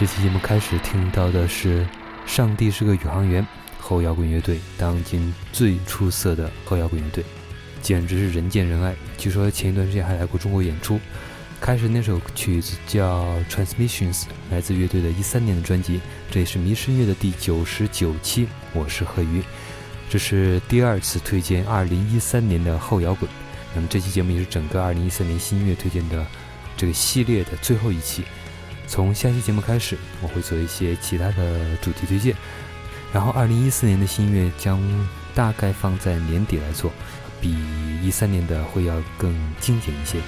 这期节目开始听到的是《上帝是个宇航员》后摇滚乐队，当今最出色的后摇滚乐队，简直是人见人爱。据说前一段时间还来过中国演出。开始那首曲子叫《Transmissions》，来自乐队的一三年的专辑，这也是迷失音乐的第九十九期。我是贺鱼，这是第二次推荐二零一三年的后摇滚。那么这期节目也是整个二零一三年新音乐推荐的这个系列的最后一期。从下期节目开始，我会做一些其他的主题推荐。然后，二零一四年的新月将大概放在年底来做，比一三年的会要更精简一些。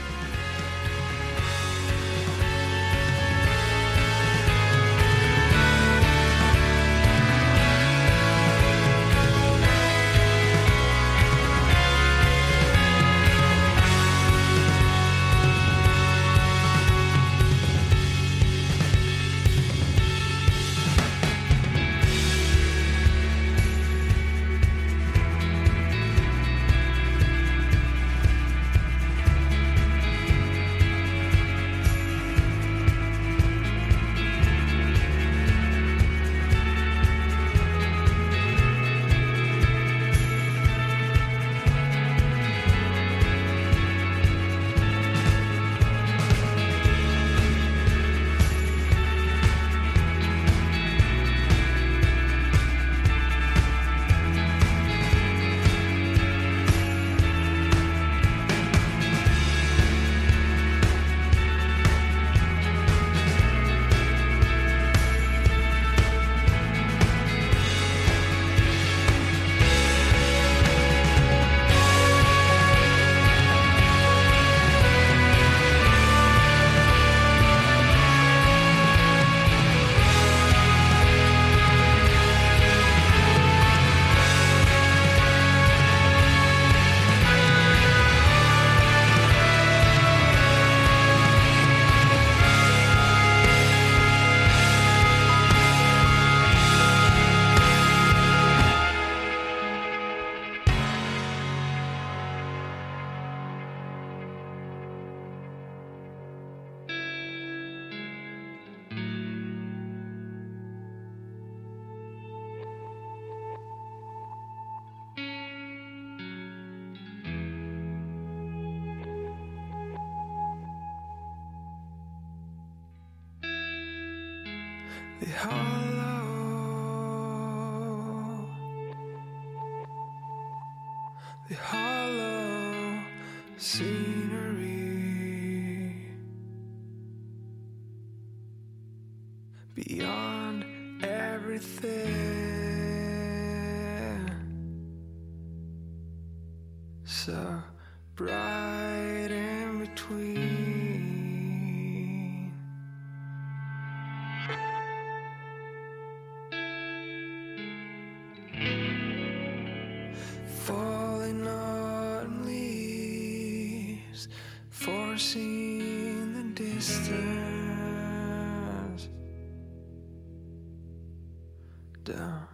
uh,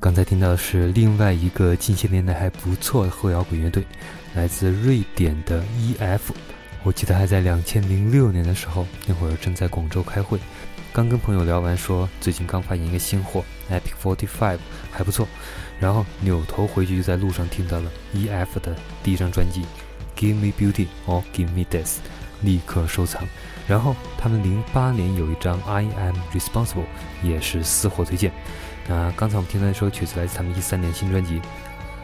刚才听到的是另外一个近些年来还不错的后摇滚乐队，来自瑞典的 E.F。我记得还在两千零六年的时候，那会儿正在广州开会，刚跟朋友聊完说最近刚发现一个新货 Epic Forty Five 还不错，然后扭头回去就在路上听到了 E.F 的第一张专辑 Give Me Beauty or Give Me Death，立刻收藏。然后他们零八年有一张 I Am Responsible，也是私货推荐。那刚才我们听到一首曲子来自他们一三年新专辑，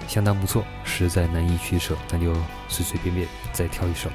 相当不错，实在难以取舍，那就随随便便再挑一首。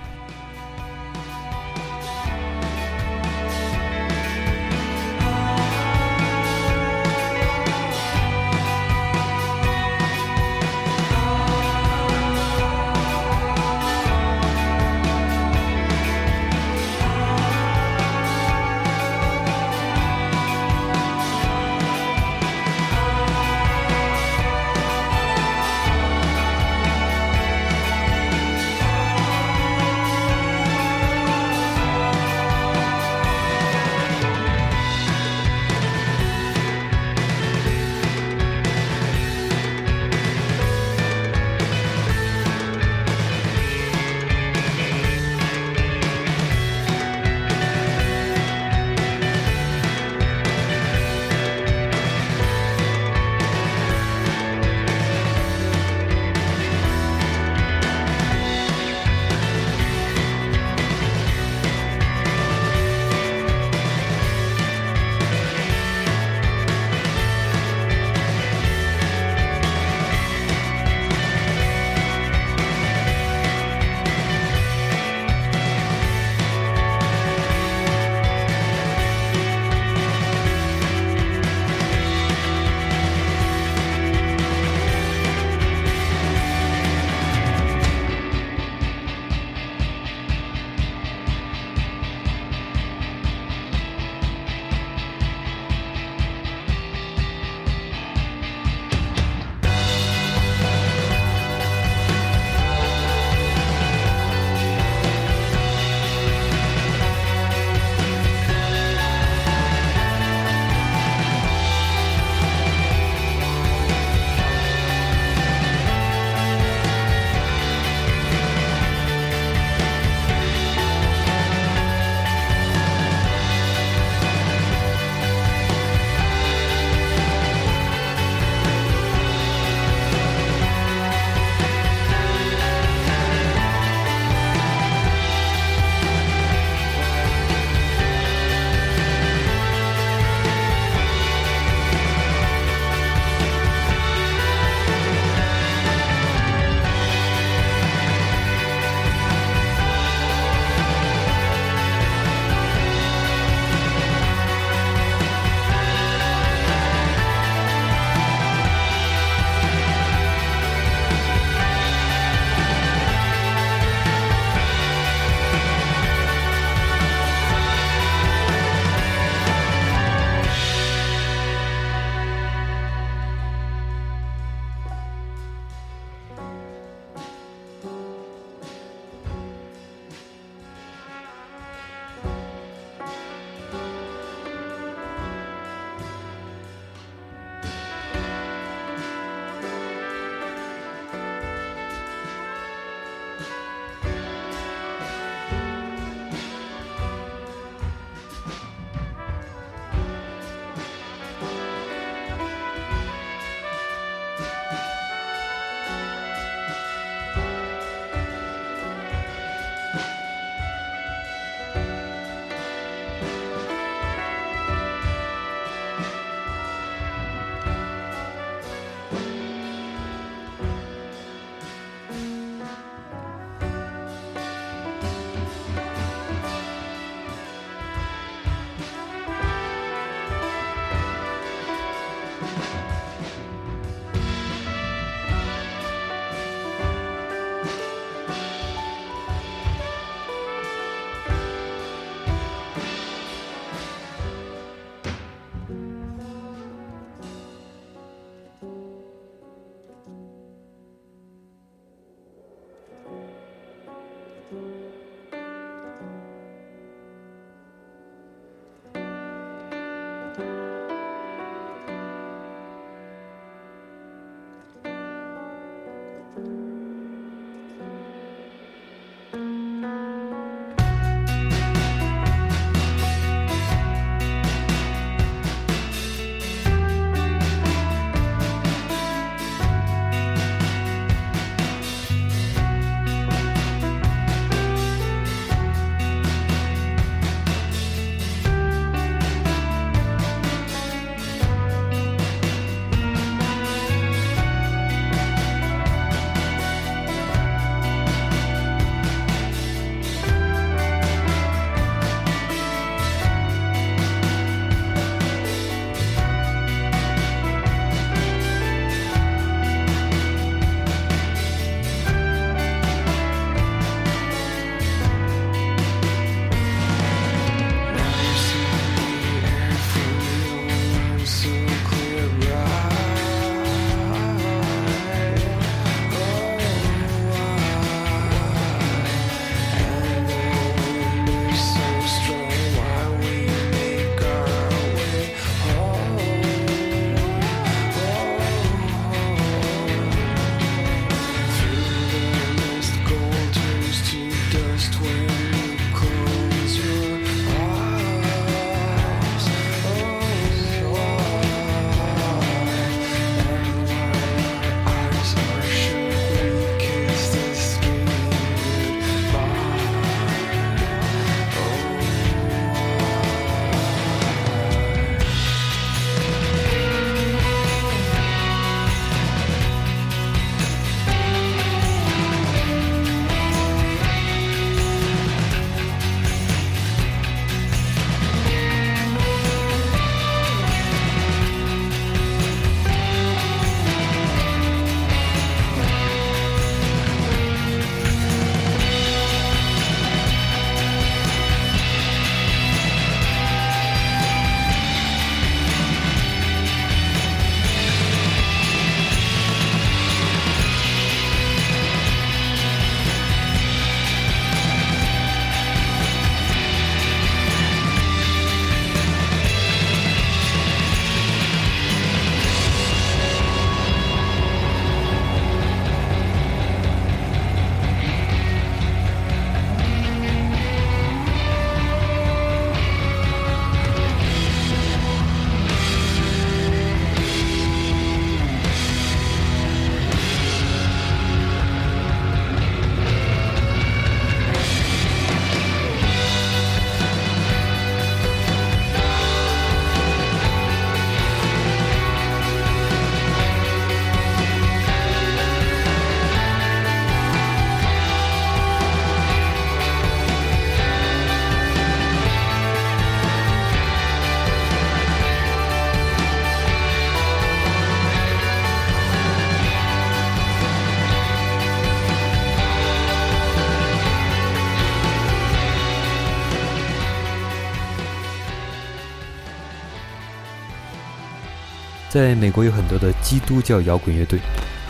在美国有很多的基督教摇滚乐队，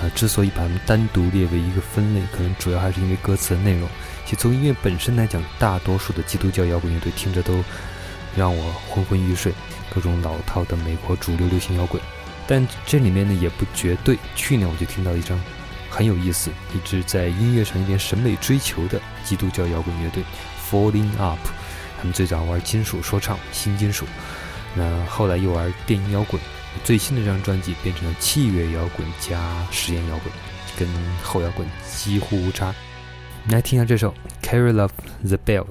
啊，之所以把它们单独列为一个分类，可能主要还是因为歌词的内容。其实从音乐本身来讲，大多数的基督教摇滚乐队听着都让我昏昏欲睡，各种老套的美国主流流行摇滚。但这里面呢也不绝对。去年我就听到一张很有意思，一支在音乐上有点审美追求的基督教摇滚乐队 Falling Up，他们最早玩金属说唱、新金属，那后来又玩电音摇滚。最新的这张专辑变成了器乐摇滚加实验摇滚，跟后摇滚几乎无差。来听一下这首《Carry Love the Bells》。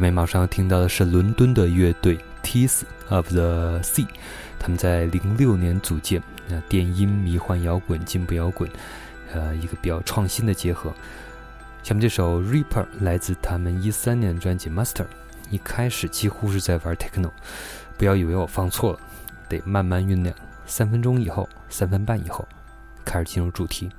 下面马上要听到的是伦敦的乐队 Teeth of the Sea，他们在零六年组建，那电音、迷幻摇滚、进步摇滚，呃，一个比较创新的结合。下面这首 Reaper 来自他们一三年的专辑 Master，一开始几乎是在玩 Techno，不要以为我放错了，得慢慢酝酿，三分钟以后，三分半以后，开始进入主题。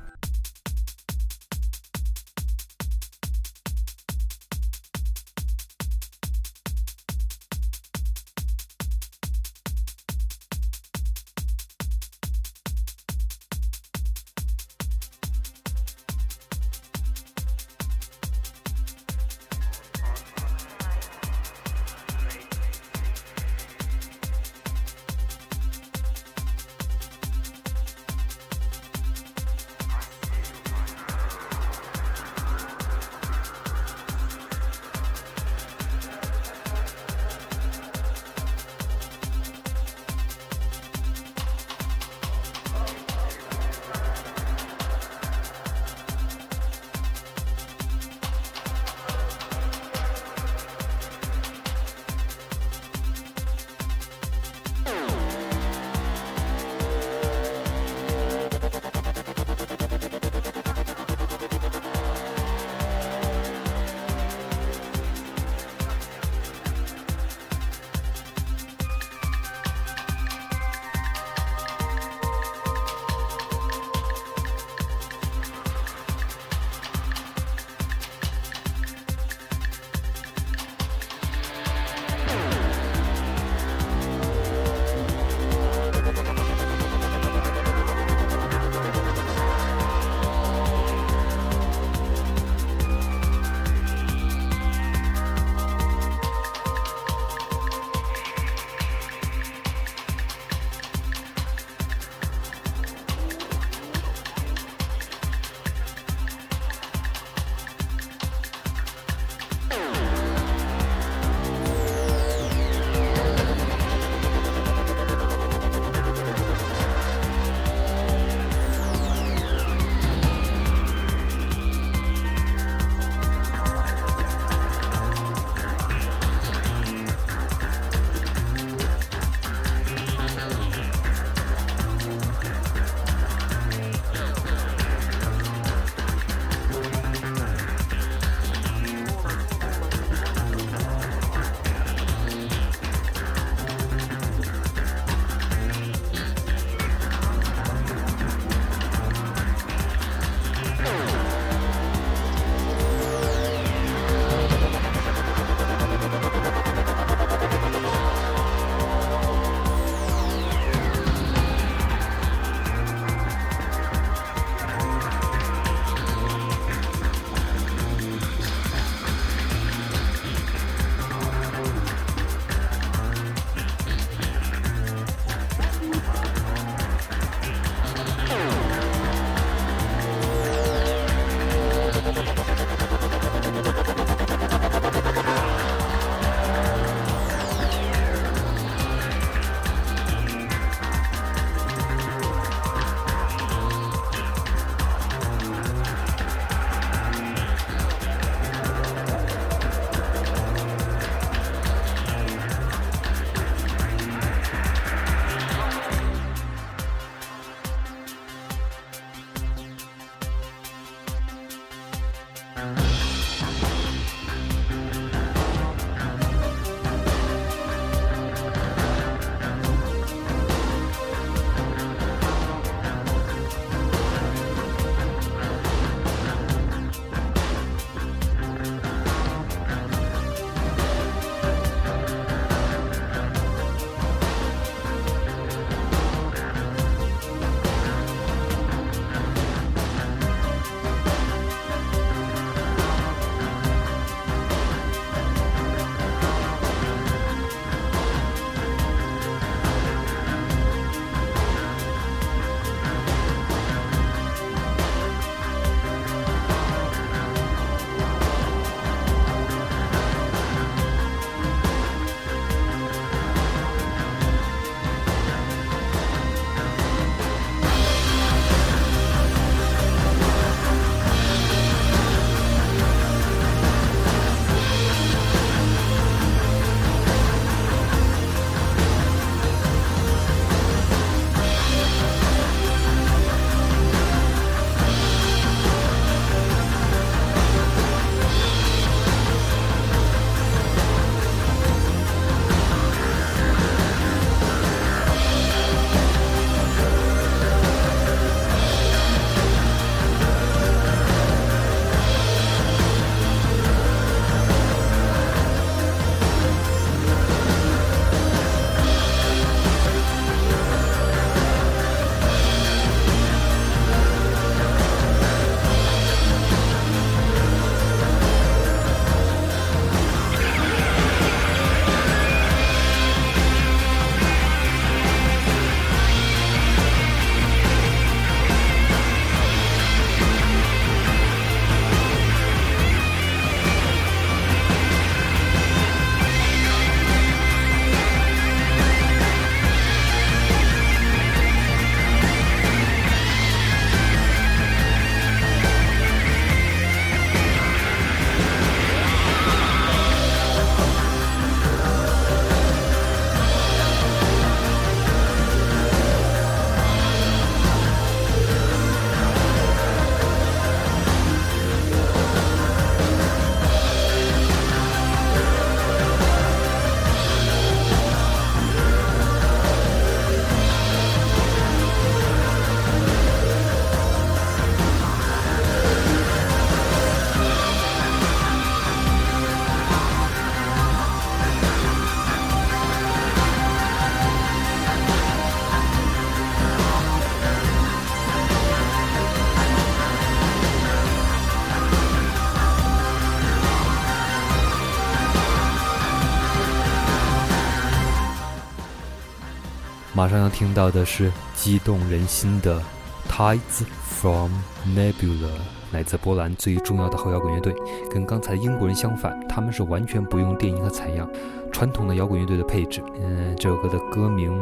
马上要听到的是激动人心的《Tides from Nebula》，来自波兰最重要的后摇滚乐队。跟刚才英国人相反，他们是完全不用电音和采样，传统的摇滚乐队的配置。嗯，这首歌的歌名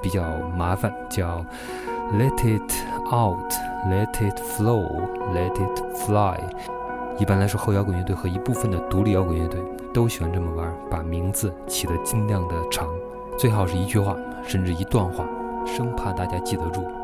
比较麻烦，叫 Let It Out, Let It Flow, Let It Fly。一般来说，后摇滚乐队和一部分的独立摇滚乐队都喜欢这么玩，把名字起得尽量的长，最好是一句话，甚至一段话，生怕大家记得住。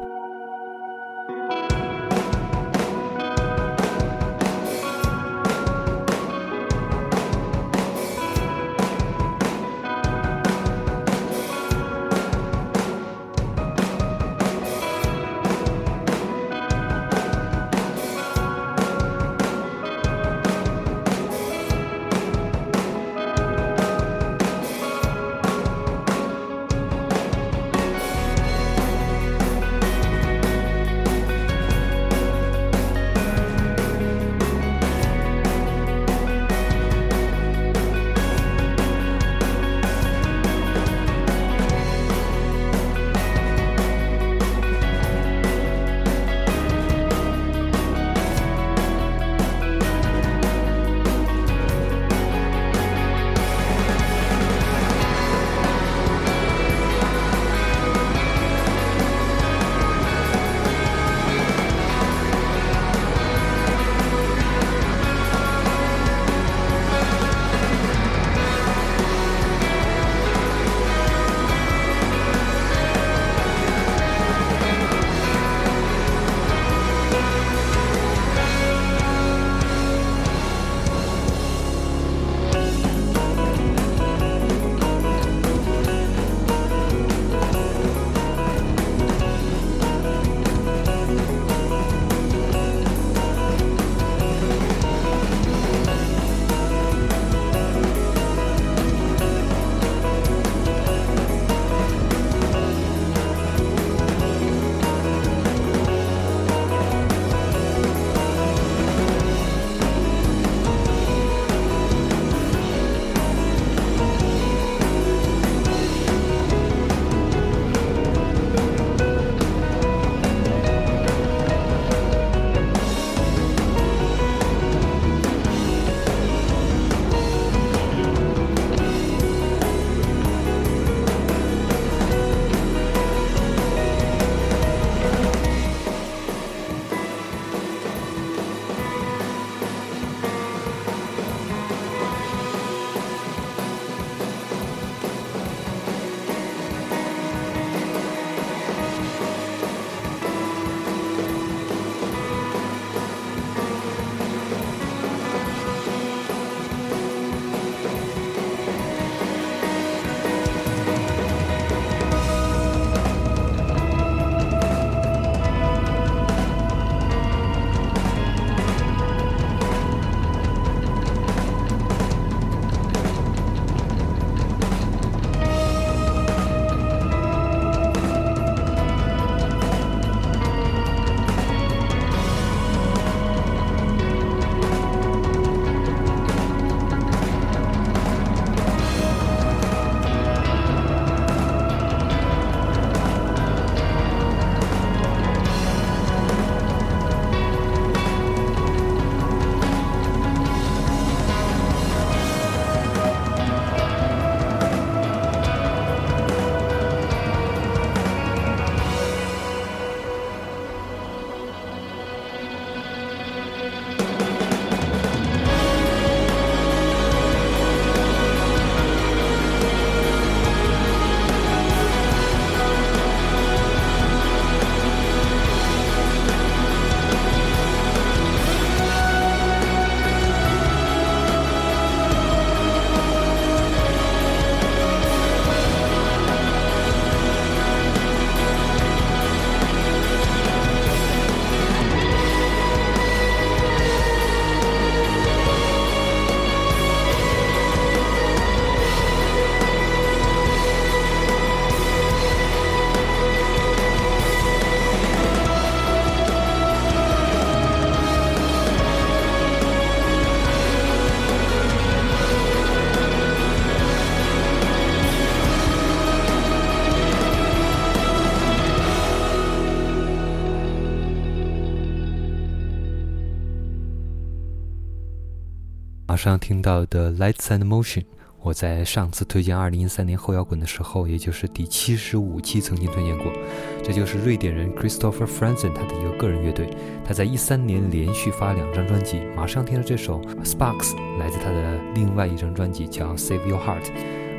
上听到的《Lights and Motion》，我在上次推荐2013年后摇滚的时候，也就是第七十五期曾经推荐过。这就是瑞典人 Christopher Franzen 他的一个个人乐队。他在一三年连续发两张专辑，马上听的这首《Sparks》来自他的另外一张专辑叫《Save Your Heart》。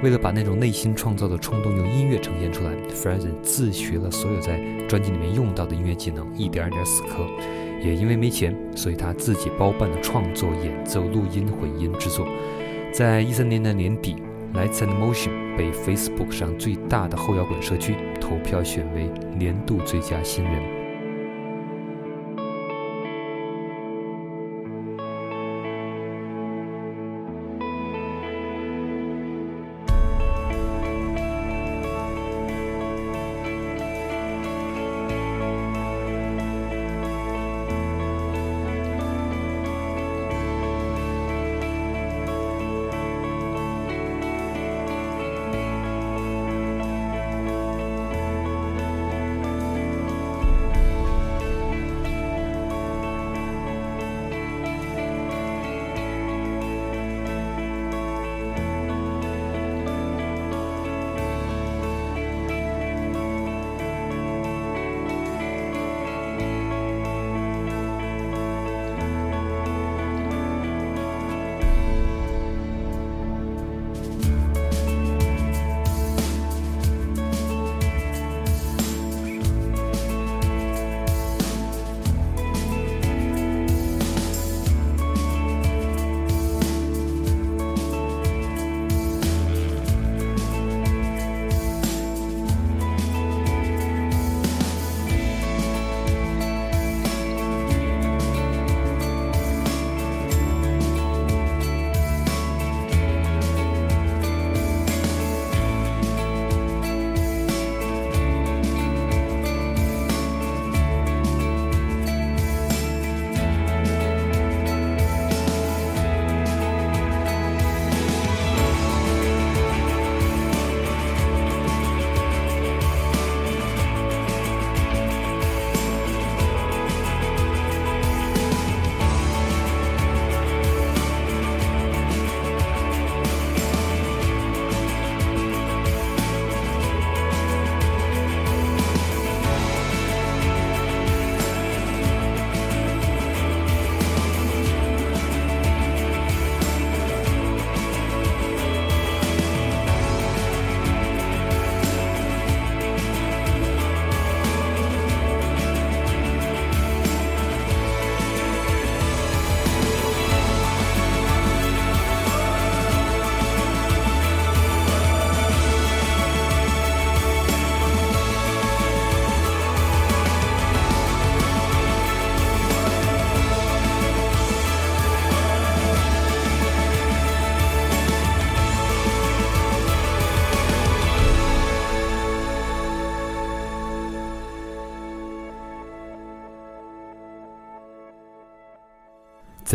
为了把那种内心创造的冲动用音乐呈现出来，Franzen 自学了所有在专辑里面用到的音乐技能，一点一点死磕。也因为没钱，所以他自己包办了创作、演奏、录音、混音、制作。在一三年的年底，《Lights and Motion》被 Facebook 上最大的后摇滚社区投票选为年度最佳新人。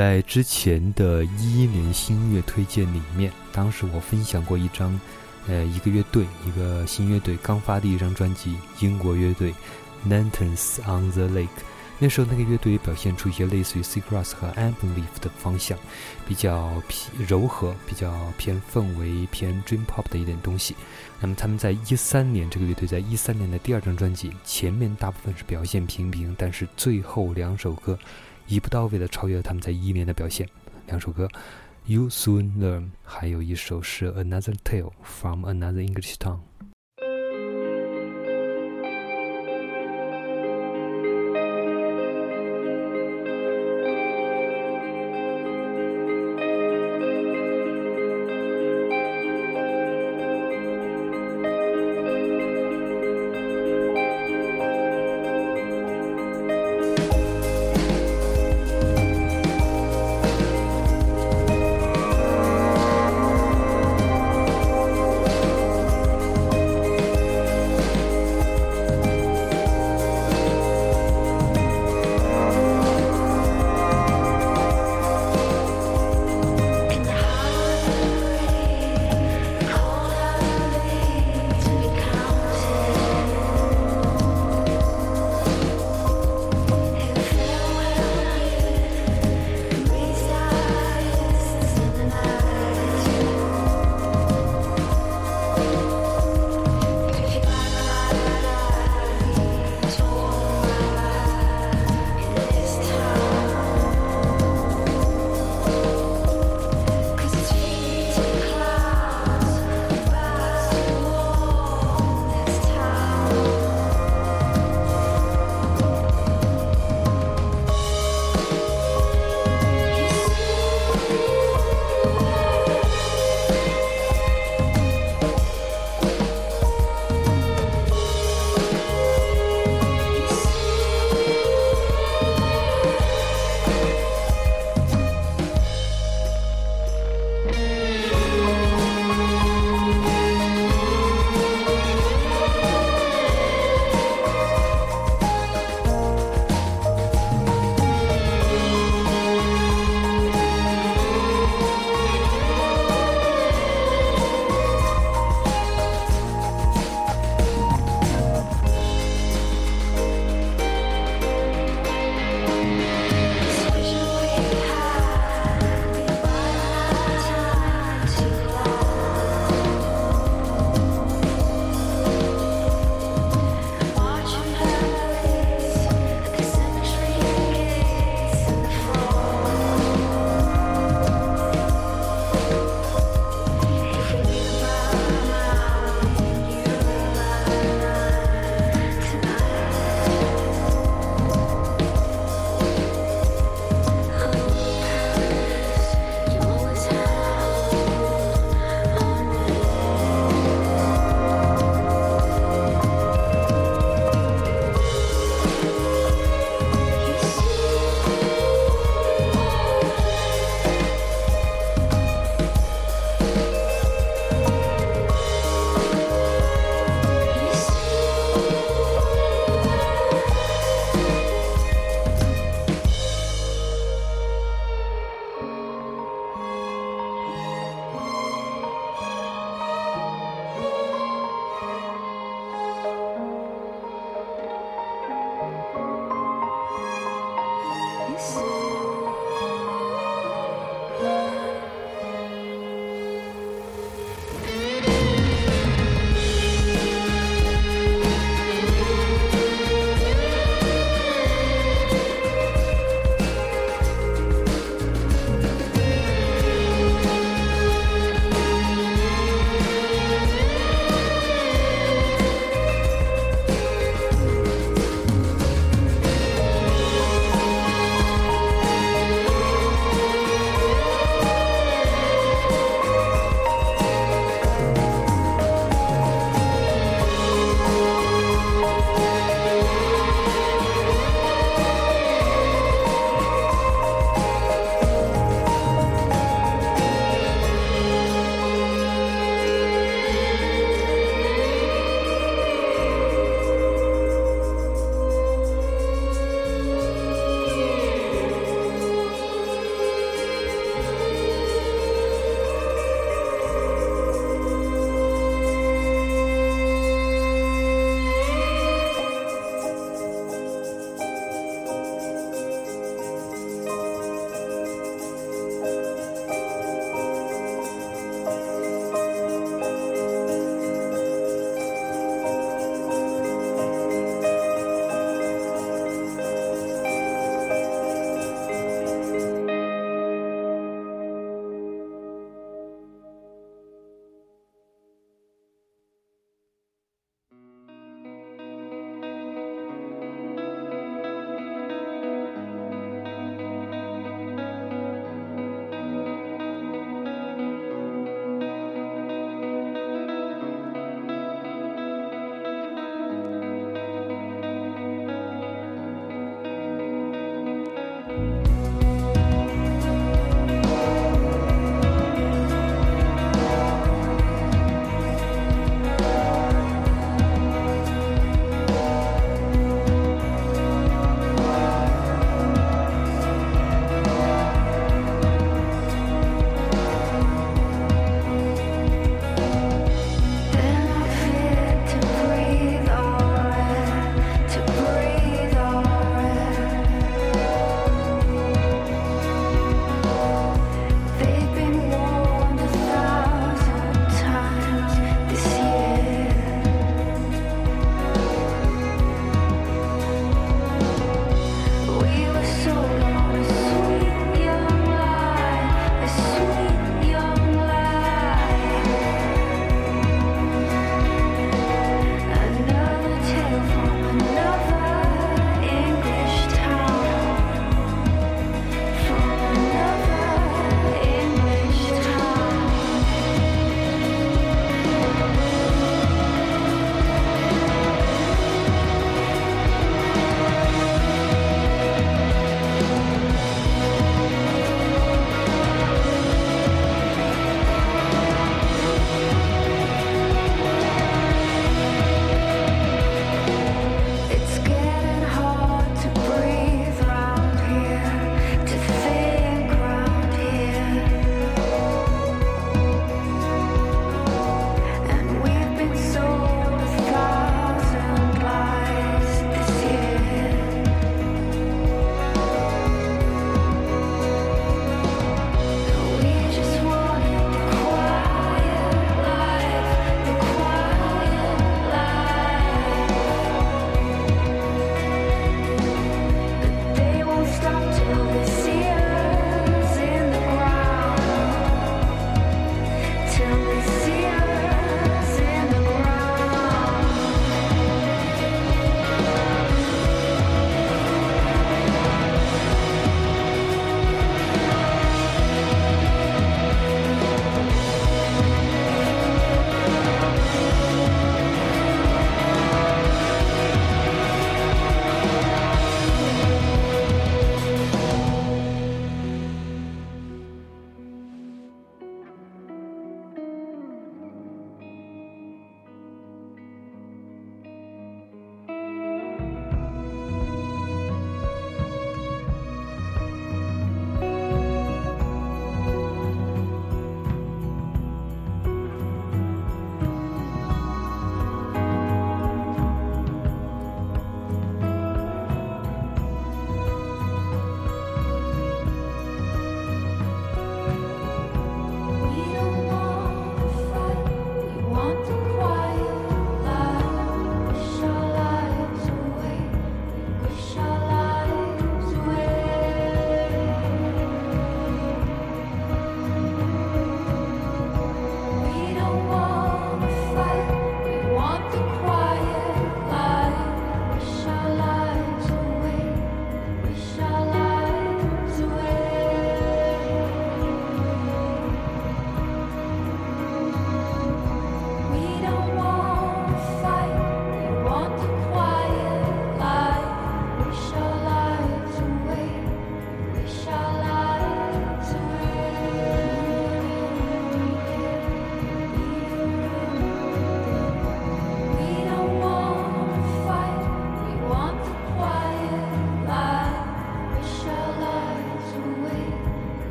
在之前的一一年新音乐推荐里面，当时我分享过一张，呃，一个乐队，一个新乐队刚发的一张专辑，英国乐队 Lanterns on the Lake。那时候那个乐队表现出一些类似于 Seagrass 和 Amberleaf 的方向，比较偏柔和，比较偏氛围、偏 Dream Pop 的一点东西。那么他们在一三年，这个乐队在一三年的第二张专辑，前面大部分是表现平平，但是最后两首歌。一步到位的超越了他们在一年的表现。两首歌，《You Soon Learn》，还有一首是《Another Tale from Another English Town》。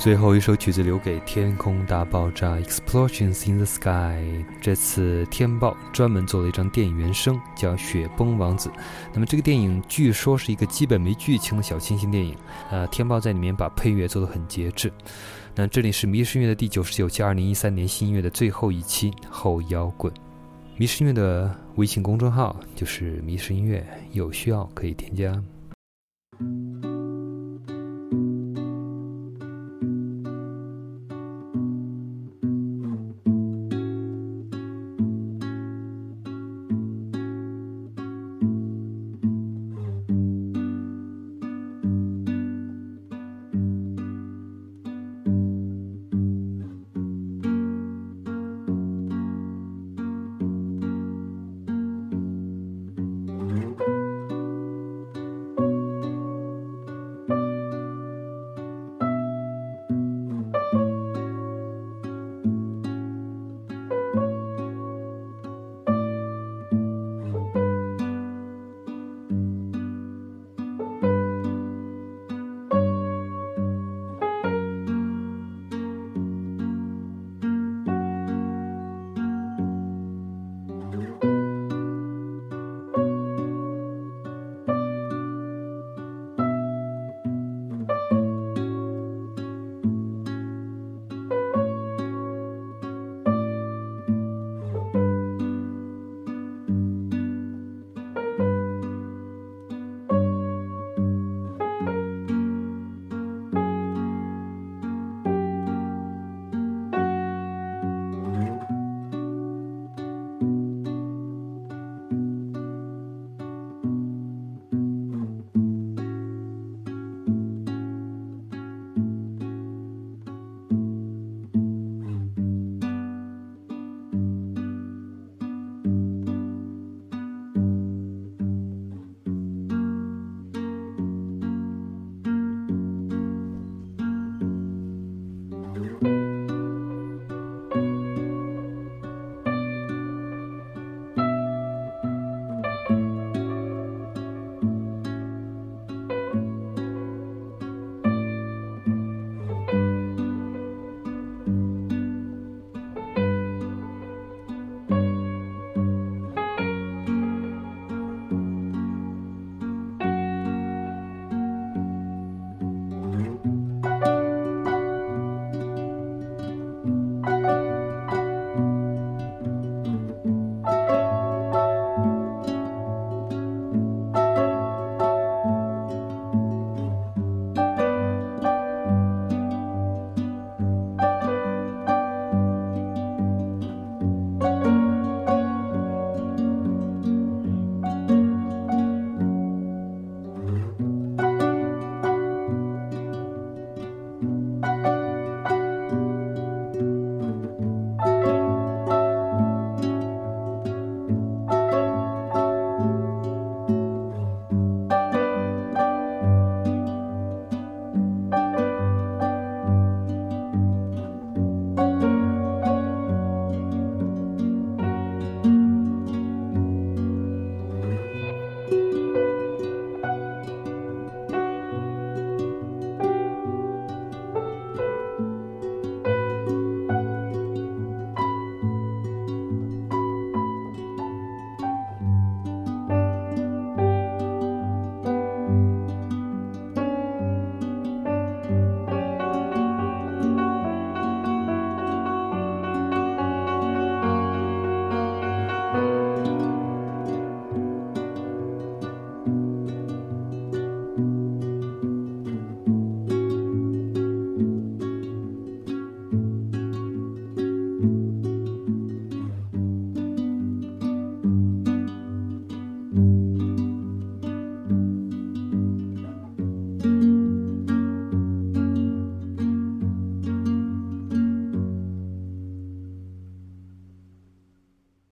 最后一首曲子留给《天空大爆炸》（Explosions in the Sky）。这次天爆专门做了一张电影原声，叫《雪崩王子》。那么这个电影据说是一个基本没剧情的小清新电影。呃，天爆在里面把配乐做得很节制。那这里是迷失音乐的第九十九期，二零一三年新音乐的最后一期后摇滚。迷失音乐的微信公众号就是迷失音乐，有需要可以添加。